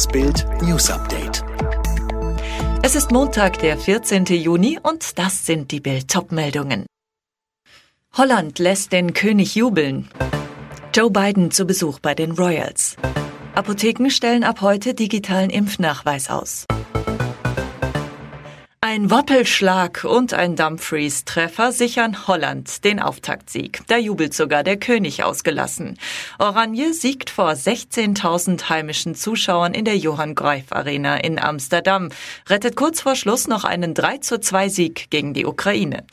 Das Bild News Update. Es ist Montag, der 14. Juni und das sind die Bild meldungen Holland lässt den König jubeln. Joe Biden zu Besuch bei den Royals. Apotheken stellen ab heute digitalen Impfnachweis aus. Ein Woppelschlag und ein Dumfries-Treffer sichern Holland den Auftaktsieg. Da jubelt sogar der König ausgelassen. Oranje siegt vor 16.000 heimischen Zuschauern in der Johann Greif Arena in Amsterdam, rettet kurz vor Schluss noch einen 3 zu 2 Sieg gegen die Ukraine.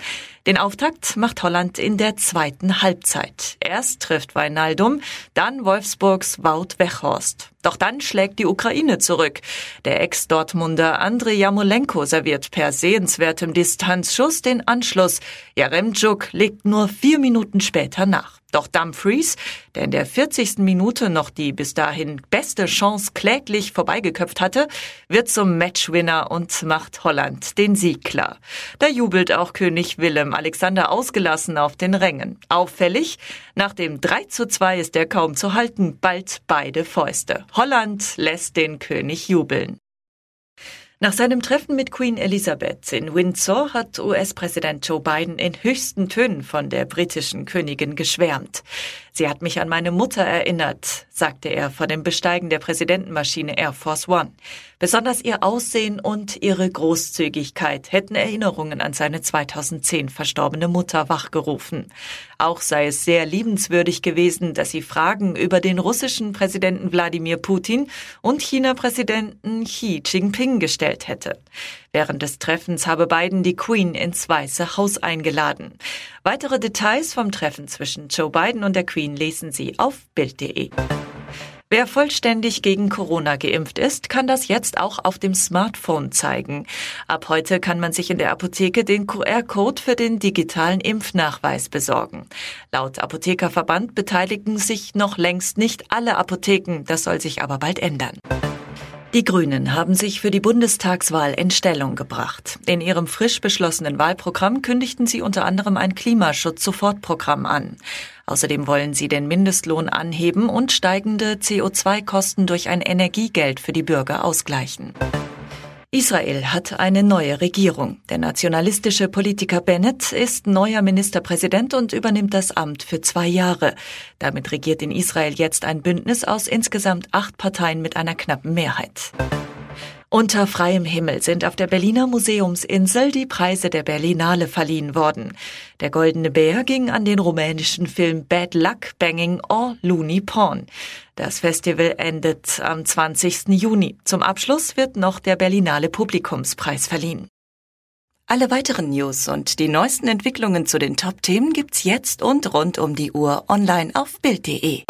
Den Auftakt macht Holland in der zweiten Halbzeit. Erst trifft Weinaldum, dann Wolfsburgs Wout Weghorst. Doch dann schlägt die Ukraine zurück. Der Ex-Dortmunder Andrei Jamolenko serviert per sehenswertem Distanzschuss den Anschluss. Jaremczuk legt nur vier Minuten später nach. Doch Dumfries, der in der 40. Minute noch die bis dahin beste Chance kläglich vorbeigeköpft hatte, wird zum Matchwinner und macht Holland den Sieg klar. Da jubelt auch König Willem Alexander ausgelassen auf den Rängen. Auffällig, nach dem 3 zu 2 ist er kaum zu halten, bald beide Fäuste. Holland lässt den König jubeln. Nach seinem Treffen mit Queen Elizabeth in Windsor hat US-Präsident Joe Biden in höchsten Tönen von der britischen Königin geschwärmt. Sie hat mich an meine Mutter erinnert, sagte er vor dem Besteigen der Präsidentenmaschine Air Force One. Besonders ihr Aussehen und ihre Großzügigkeit hätten Erinnerungen an seine 2010 verstorbene Mutter wachgerufen. Auch sei es sehr liebenswürdig gewesen, dass sie Fragen über den russischen Präsidenten Wladimir Putin und China-Präsidenten Xi Jinping gestellt hätte. Während des Treffens habe Biden die Queen ins Weiße Haus eingeladen. Weitere Details vom Treffen zwischen Joe Biden und der Queen lesen Sie auf Bild.de. Wer vollständig gegen Corona geimpft ist, kann das jetzt auch auf dem Smartphone zeigen. Ab heute kann man sich in der Apotheke den QR-Code für den digitalen Impfnachweis besorgen. Laut Apothekerverband beteiligen sich noch längst nicht alle Apotheken, das soll sich aber bald ändern. Die Grünen haben sich für die Bundestagswahl in Stellung gebracht. In ihrem frisch beschlossenen Wahlprogramm kündigten sie unter anderem ein Klimaschutz-Sofortprogramm an. Außerdem wollen sie den Mindestlohn anheben und steigende CO2-Kosten durch ein Energiegeld für die Bürger ausgleichen. Israel hat eine neue Regierung. Der nationalistische Politiker Bennett ist neuer Ministerpräsident und übernimmt das Amt für zwei Jahre. Damit regiert in Israel jetzt ein Bündnis aus insgesamt acht Parteien mit einer knappen Mehrheit. Unter freiem Himmel sind auf der Berliner Museumsinsel die Preise der Berlinale verliehen worden. Der Goldene Bär ging an den rumänischen Film Bad Luck Banging or Looney Porn. Das Festival endet am 20. Juni. Zum Abschluss wird noch der Berlinale Publikumspreis verliehen. Alle weiteren News und die neuesten Entwicklungen zu den Top-Themen gibt's jetzt und rund um die Uhr online auf Bild.de.